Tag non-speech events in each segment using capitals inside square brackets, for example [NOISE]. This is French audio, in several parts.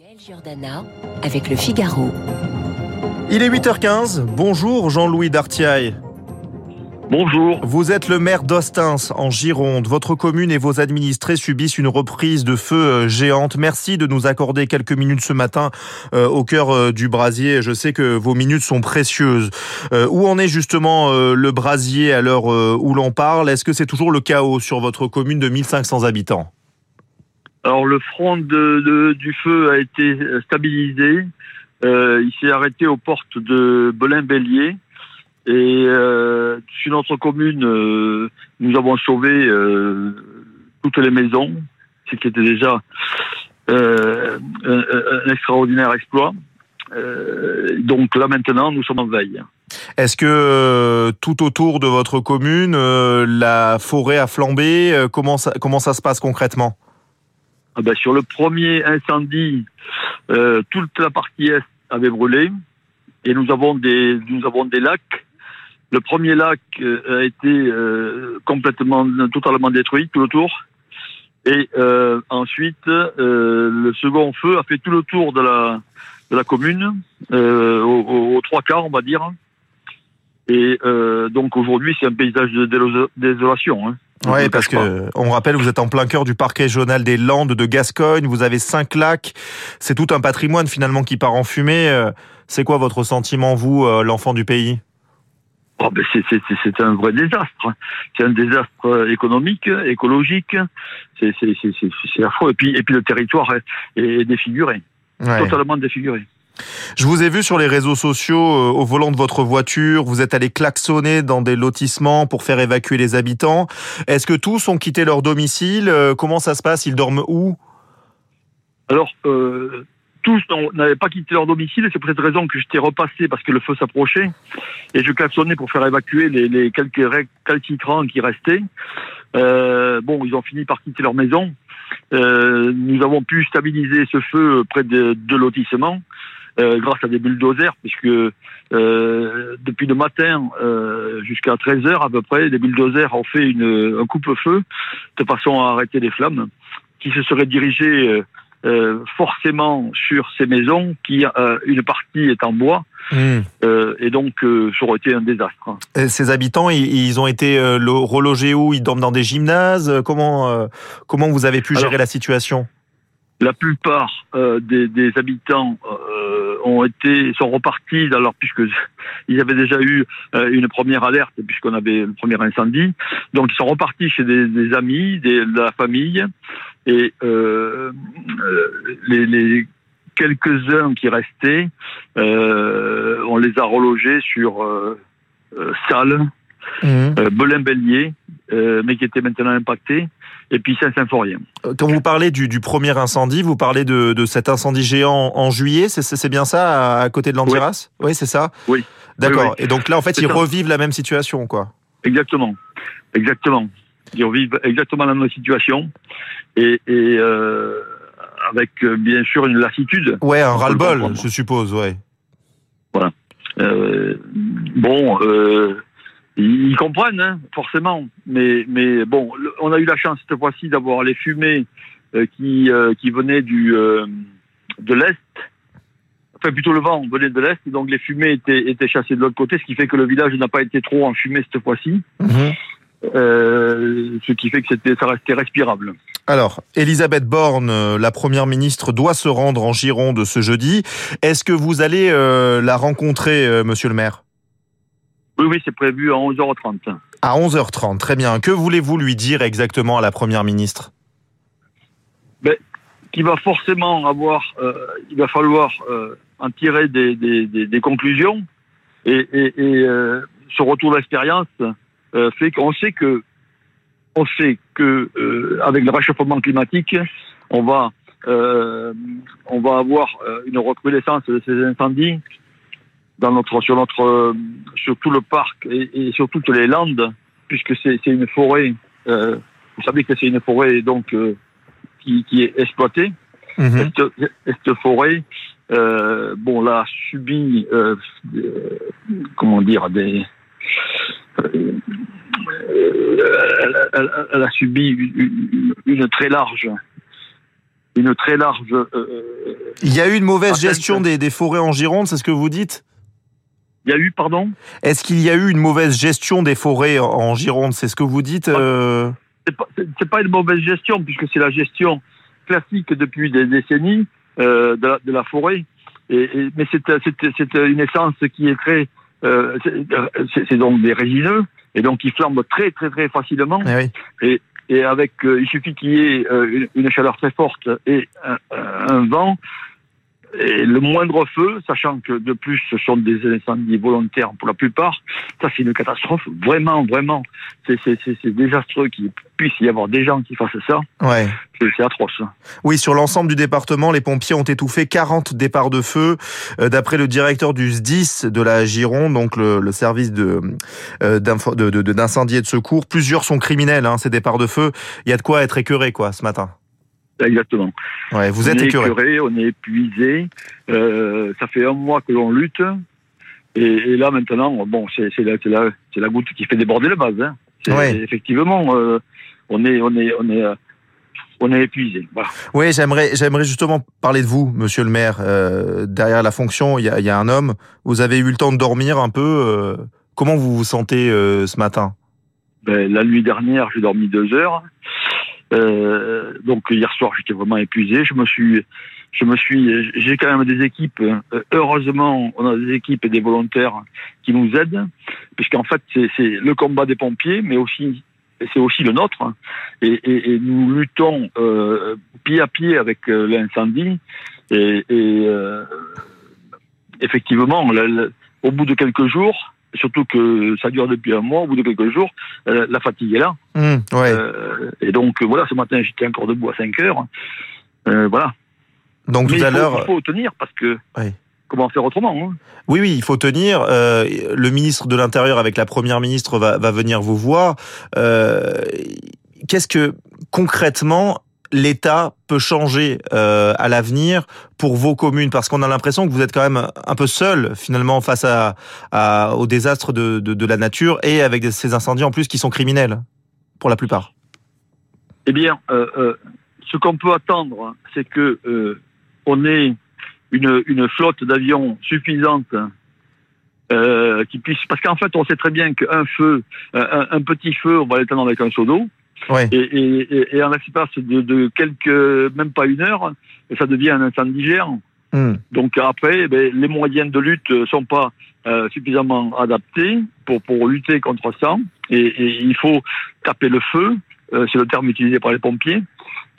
Gaël Giordana avec le Figaro. Il est 8h15. Bonjour Jean-Louis Dartiaille. Bonjour. Vous êtes le maire d'Ostins en Gironde. Votre commune et vos administrés subissent une reprise de feu euh, géante. Merci de nous accorder quelques minutes ce matin euh, au cœur euh, du brasier. Je sais que vos minutes sont précieuses. Euh, où en est justement euh, le brasier à l'heure euh, où l'on parle? Est-ce que c'est toujours le chaos sur votre commune de 1500 habitants? Alors le front de, de- du feu a été stabilisé. Euh, il s'est arrêté aux portes de Belin-Bélier. Et euh, sur notre commune, euh, nous avons sauvé euh, toutes les maisons, ce qui était déjà euh, un, un extraordinaire exploit. Euh, donc là maintenant, nous sommes en veille. Est-ce que euh, tout autour de votre commune, euh, la forêt a flambé? Comment, ça, comment ça se passe concrètement? Ah ben, sur le premier incendie, euh, toute la partie est avait brûlé et nous avons des nous avons des lacs. Le premier lac euh, a été euh, complètement totalement détruit tout le tour. Et euh, ensuite, euh, le second feu a fait tout le tour de la de la commune, aux trois quarts, on va dire. Et euh, donc aujourd'hui, c'est un paysage de désolation. Hein. Oui, parce que on rappelle, vous êtes en plein cœur du parc régional des Landes de Gascogne. Vous avez cinq lacs. C'est tout un patrimoine finalement qui part en fumée. Euh, C'est quoi votre sentiment, vous, euh, l'enfant du pays? Oh, ben c'est, un vrai désastre. C'est un désastre économique, écologique. C'est, affreux. Et puis, et puis le territoire est, est défiguré, Ouais. totalement défiguré. Je vous ai vu sur les réseaux sociaux euh, au volant de votre voiture. Vous êtes allé klaxonner dans des lotissements pour faire évacuer les habitants. Est-ce que tous ont quitté leur domicile? Euh, Comment ça se passe? Ils dorment où? Alors, euh, tous n'avaient pas quitté leur domicile. et C'est pour cette raison que j'étais repassé parce que le feu s'approchait. Et je klaxonnais pour faire évacuer les, les quelques récalcitrants qui restaient. Bon, ils ont fini par quitter leur maison. Nous avons pu stabiliser ce feu près de deux lotissements euh, grâce à des bulldozers, puisque euh, depuis le matin euh, jusqu'à 13 heures à peu près, les bulldozers ont fait une, un coupe-feu de façon à arrêter les flammes, qui se seraient dirigés euh, forcément sur ces maisons, qui une partie est en bois, Hmm. et donc ça aurait été un désastre. Et Ces habitants, ils, ils ont été lo- relogés où? Ils dorment dans des gymnases? Comment comment vous avez pu Alors, gérer la situation? La plupart euh, des, des habitants ont été sont repartis alors puisque [LAUGHS] ils avaient déjà eu euh, une première alerte puisqu'on avait le premier incendie. Donc ils sont repartis chez des, des amis, des, de la famille et euh, euh, les, les quelques-uns qui restaient, euh, on les a relogés sur euh, Salles, Hmm. euh, Belin-Bélier, mais qui étaient maintenant impactés, et puis Saint-Symphorien. Quand vous parlez du, du premier incendie, vous parlez de, de cet incendie géant en juillet, c'est- bien ça, à, à côté de l'Andiras Oui, c'est ça? Oui. D'accord. Oui, oui. Et donc là, en fait, ils ça. revivent la même situation, quoi. Exactement, exactement. Ils revivent exactement la même situation et, et euh, avec euh, bien sûr une lassitude. Ouais, un ras-le-bol, je suppose, ouais. Euh, bon, euh, ils comprennent hein, forcément, mais mais bon, le- on a eu la chance cette fois-ci d'avoir les fumées euh, qui euh, qui venaient du euh, de l'est. Enfin, plutôt le vent venait de l'est, et donc les fumées étaient, étaient chassées de l'autre côté, ce qui fait que le village n'a pas été trop enfumé cette fois-ci. Euh, ce qui fait que c'était, ça restait respirable. Alors, Elisabeth Borne, euh, la première ministre, doit se rendre en Gironde ce jeudi. Est-ce que vous allez euh, la rencontrer, euh, monsieur le maire? Oui, oui, c'est prévu à 11h30. À 11h30, très bien. Que voulez-vous lui dire exactement à la première ministre? Qui va forcément avoir, euh, il va falloir euh, en tirer des, des, des, des conclusions. Et, et, et euh, ce retour d'expérience fait qu'on sait que, on sait que avec le réchauffement climatique, on va, on va avoir une recrudescence de ces incendies dans notre, sur notre, euh, sur tout le parc et, et sur toutes les landes, puisque c'est c'est une forêt. euh, vous savez que c'est une forêt donc euh, qui, qui est exploitée. Mhm. Cette, cette forêt, euh, bon, là, subi, euh, euh, comment dire, des. euh, elle, elle- elle a subi une, une- une très large une très large. Il y a eu une mauvaise gestion des, des forêts en Gironde, c'est ce que vous dites? Il y a eu, pardon Est-ce qu'il y a eu une mauvaise gestion des forêts en Gironde C'est ce que vous dites euh... C'est pas, pas, une mauvaise gestion, puisque c'est la gestion classique depuis des décennies euh, de, la, de, la, forêt. Et, et, mais c'est une essence qui est très... Euh, c'est donc des résineux, et donc ils flambent très très très facilement. Eh oui. Et, et avec, euh, il suffit qu'il y ait euh, une, une, chaleur très forte et un, un vent, et le moindre feu, sachant que de plus ce sont des incendies volontaires pour la plupart, ça c'est une catastrophe. Vraiment, vraiment, c'est désastreux qu'il puisse y avoir des gens qui fassent ça. Ouais. C'est atroce. Oui, sur l'ensemble du département, les pompiers ont étouffé 40 départs de feu. Euh, d'après le directeur du SDIS de la Gironde, donc le, le service de euh, d'incendie de, de, et de secours, plusieurs sont criminels, hein, ces départs de feu. Il y a de quoi être écœuré, quoi, ce matin. Exactement. Ouais, vous on êtes est écœuré. On est épuisé. Euh, ça fait un mois que l'on lutte. Et, et, là, maintenant, bon, c'est la, la, la goutte qui fait déborder le vase. Hein. Ouais. Effectivement, euh, on est, on est, on est, on est épuisé. Voilà. Oui, j'aimerais, j'aimerais justement parler de vous, Monsieur le Maire. Euh, derrière la fonction, il y a, y a, un homme. Vous avez eu le temps de dormir un peu. Euh, comment vous vous sentez ce matin? Ben, La nuit dernière, j'ai dormi deux heures. Euh, donc hier soir, j'étais vraiment épuisé. Je me suis, je me suis, j'ai quand même des équipes. Euh, heureusement, on a des équipes et des volontaires qui nous aident, puisqu'en fait, c'est le combat des pompiers, mais aussi c'est aussi le nôtre. Et, et, et nous luttons euh, pied à pied avec euh, l'incendie. Et, et effectivement, le, au bout de quelques jours, surtout que ça dure depuis un mois, au bout de quelques jours, euh, la fatigue est là. Mmh, ouais. euh, et donc voilà, ce matin j'étais encore debout à 5 heures. Euh, voilà. Donc Mais tout à il faut, l'heure. il faut tenir parce que Oui. comment faire autrement hein? Oui, oui, il faut tenir. Euh, le ministre de l'Intérieur avec la première ministre va, va venir vous voir. Euh, Qu'est-ce que concrètement l'État peut changer euh, à l'avenir pour vos communes Parce qu'on a l'impression que vous êtes quand même un peu seul finalement face à, à au désastre de, de, la nature et avec ces incendies en plus qui sont criminels pour la plupart. Eh bien, euh, euh, ce qu'on peut attendre, c'est que euh, on ait une, une flotte d'avions suffisante euh, qui puisse, parce qu'en fait, on sait très bien qu'un feu, un, petit feu, on va l'éteindre avec un seau d'eau. Ouais. Et, et, et, en l'espace de, de, quelques, même pas une heure, ça devient un incendie géant. Mmh. Donc après, ben, les moyens de lutte sont pas euh, suffisamment adaptés pour, pour lutter contre ça. Et, et il faut taper le feu, euh, c'est le terme utilisé par les pompiers,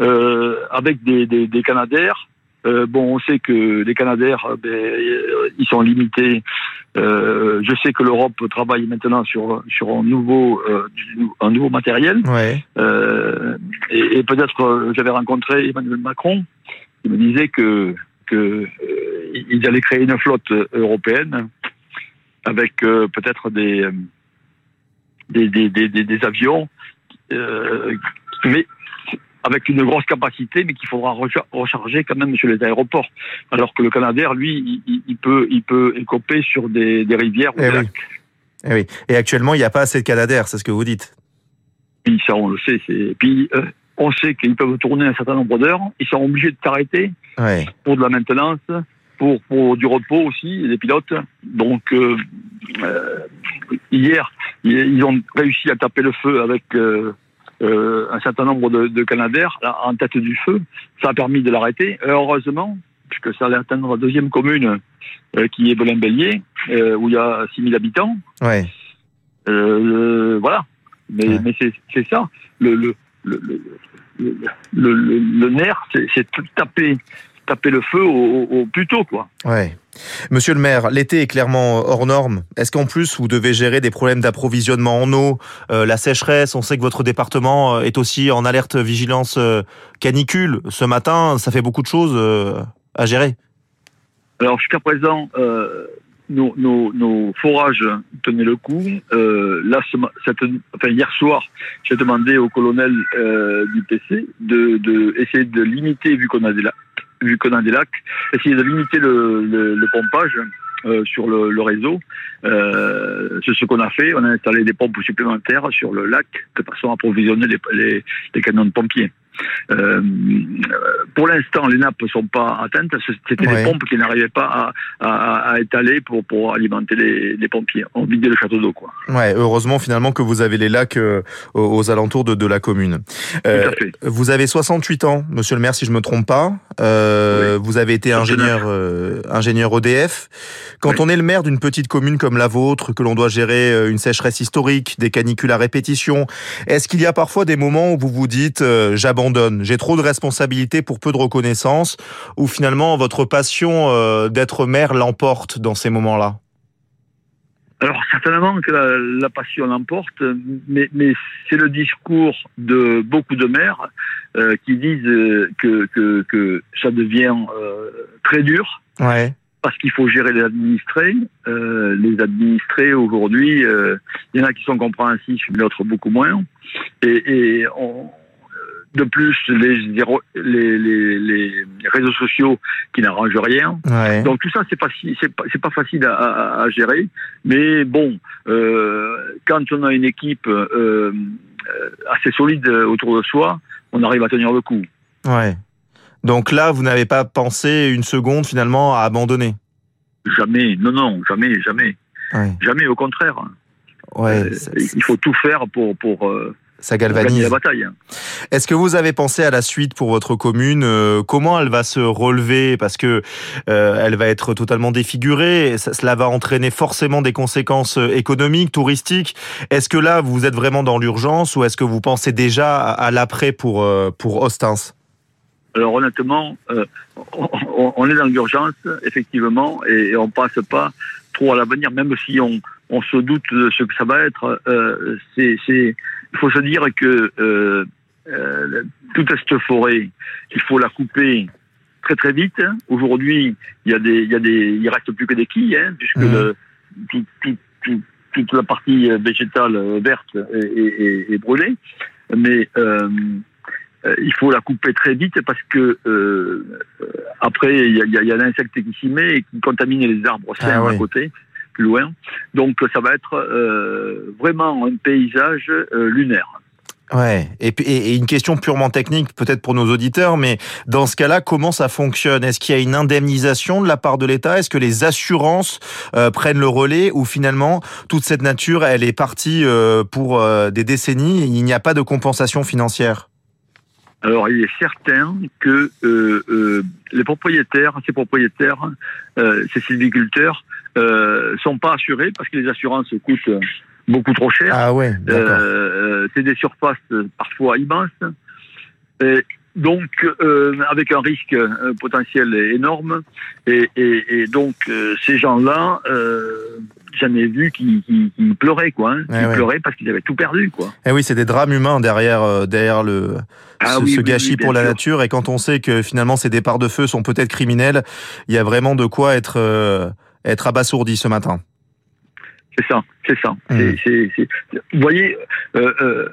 euh, avec des, des, des canadaires. Bon, on sait que les canadaires, ben, ils sont limités. je sais que l'Europe travaille maintenant sur sur un nouveau un nouveau matériel. Ouais. et, et peut-être j'avais rencontré Emmanuel Macron, qui me disait que que euh, ils allaient créer une flotte européenne avec euh, peut-être des, des, des, des, des, avions, euh, mais avec une grosse capacité, mais qu'il faudra recharger quand même sur les aéroports. Alors que le Canadair, lui, il, il peut, il peut écoper sur des, des rivières ou Eh des oui. lacs. Eh oui. Et actuellement, il n'y a pas assez de Canadair, c'est ce que vous dites. Puis ça, on le sait. c'est- Puis euh, on sait qu'ils peuvent tourner un certain nombre d'heures. Ils sont obligés de s'arrêter Ouais. pour de la maintenance, pour, pour du repos aussi, les pilotes. Donc, euh, euh, hier, ils ont réussi à taper le feu avec euh, euh, un certain nombre de, de Canadair là, en tête du feu. Ça a permis de l'arrêter. Heureusement, puisque ça allait atteindre la deuxième commune, euh, qui est Belin-Bélier, euh, où il y a 6000 habitants. Ouais. Euh, voilà. Mais, Ouais. mais c'est c'est ça. Le, le, le, le, le, le, le nerf, c'est c'est de taper, taper le feu au, au, au plus tôt, quoi. Ouais. Monsieur le maire, l'été est clairement hors norme. Est-ce qu'en plus vous devez gérer des problèmes d'approvisionnement en eau, euh, la sécheresse? On sait que votre département euh, est aussi en alerte vigilance euh, canicule. Ce matin, ça fait beaucoup de choses euh, à gérer. Alors jusqu'à présent, euh, nos, nos, nos forages tenaient le coup. Euh, là, cette, enfin, hier soir, j'ai demandé au colonel euh, du PC de, de essayer de limiter, vu qu'on a des vu qu'on a des lacs, essayer de limiter le, le, le pompage euh, sur le, réseau. Euh, c'est ce qu'on a fait. On a installé des pompes supplémentaires sur le lac de façon à approvisionner les, les, les camions de pompiers. Euh, pour l'instant, les nappes ne sont pas atteintes. C'était des pompes qui n'arrivaient pas à, étaler pour, pour alimenter les, pompiers. On vidait le château d'eau. Quoi. Ouais, heureusement finalement que vous avez les lacs euh, aux, alentours de, de, la commune. Euh, vous avez 68 ans, monsieur le maire, si je me trompe pas. Vous avez été ingénieur, ingénieur EDF. Quand on est le maire d'une petite commune comme la vôtre, que l'on doit gérer une sécheresse historique, des canicules à répétition, est-ce qu'il y a parfois des moments où vous vous dites j'abandonne, j'ai trop de responsabilités pour peu de reconnaissance, ou finalement votre passion d'être maire l'emporte dans ces moments-là? Alors certainement que la, passion l'emporte, mais, mais c'est le discours de beaucoup de maires euh, qui disent euh, que, que, que ça devient euh, très dur. Ouais. Parce qu'il faut gérer les administrés. Euh, les administrés aujourd'hui, il y en a qui sont compréhensifs, mais d'autres beaucoup moins. Et, et on, de plus les, les, les, les réseaux sociaux qui n'arrangent rien. Donc tout ça, c'est pas, c'est pas, pas facile à, à, gérer. Mais bon, euh, quand on a une équipe euh, euh, assez solide autour de soi, on arrive à tenir le coup. Ouais. Donc là, vous n'avez pas pensé une seconde finalement à abandonner? Jamais. Non, non, jamais, jamais. Jamais, au contraire. Ouais, euh, il faut tout faire pour, pour, ça galvanise. la bataille. Hein. Est-ce que vous avez pensé à la suite pour votre commune euh, Comment elle va se relever? Parce que euh, elle va être totalement défigurée. cela va entraîner forcément des conséquences euh, économiques, touristiques. Est-ce que là, vous êtes vraiment dans l'urgence ou est-ce que vous pensez déjà à, l'après pour pour Ostens? Alors honnêtement, on, est dans l'urgence, effectivement, et, on passe pas trop à l'avenir, même si on, on se doute de ce que ça va être. c'est il faut se dire que euh, euh, toute cette forêt, il faut la couper très très vite. Aujourd'hui, il y a des, il y a des, il reste plus que des quilles, hein, puisque mmh. le, tout, tout, tout, toute la partie végétale verte est, est, brûlée. Mais euh, il faut la couper très vite parce que euh, après il y a, y a l'insecte qui s'y met et qui contamine les arbres ah, à côté loin. Donc ça va être euh, vraiment un paysage euh, lunaire. Ouais, et, et, une question purement technique, peut-être pour nos auditeurs, mais dans ce cas-là, comment ça fonctionne? Est-ce qu'il y a une indemnisation de la part de l'État? Est-ce que les assurances euh, prennent le relais ou finalement toute cette nature, elle est partie pour des décennies Il n'y a pas de compensation financière? Alors, il est certain que les propriétaires, ces propriétaires, ces sylviculteurs, euh, sont pas assurés parce que les assurances coûtent beaucoup trop cher. Ah ouais. Euh, c'est des surfaces parfois immenses. Et donc, euh, avec un risque potentiel énorme. Et, et, et donc, ces gens-là, j'en ai vu qui, qui, qui pleuraient, quoi. Hein, qui pleuraient parce qu'ils avaient tout perdu, quoi. Et eh oui, c'est des drames humains derrière, derrière le, ah ce, gâchis pour la nature. Et quand on sait que finalement ces départs de feu sont peut-être criminels, il y a vraiment de quoi être être abasourdi ce matin. C'est ça, c'est ça. Mmh. vous voyez, euh, euh,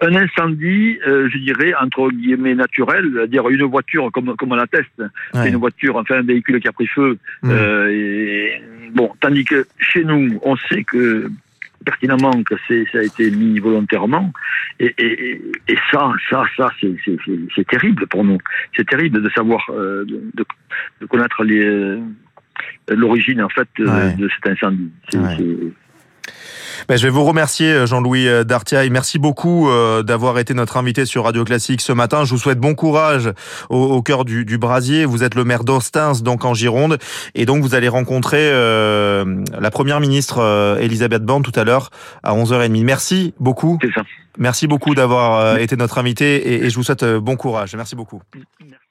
un incendie, euh, je dirais, entre guillemets naturel, c'est-à-dire une voiture, comme, comme on l'atteste, c'est une voiture, enfin un véhicule qui a pris feu. Mmh. et, bon, tandis que chez nous, on sait que pertinemment que ça a été mis volontairement. Et, et, et ça, ça, ça, c'est terrible pour nous. C'est terrible de savoir, de, de, connaître les, l'origine en fait de cet incendie. Ben, je vais vous remercier euh, Jean-Louis euh, Dartiaille. Merci beaucoup euh, d'avoir été notre invité sur Radio Classique ce matin. Je vous souhaite bon courage au, cœur du, Brasier. Vous êtes le maire d'Austins, donc en Gironde, et donc vous allez rencontrer la première ministre Elisabeth Borne tout à l'heure à 11h30. Merci beaucoup. Ça. Merci beaucoup d'avoir été notre invité et, et je vous souhaite bon courage. Merci beaucoup. Merci.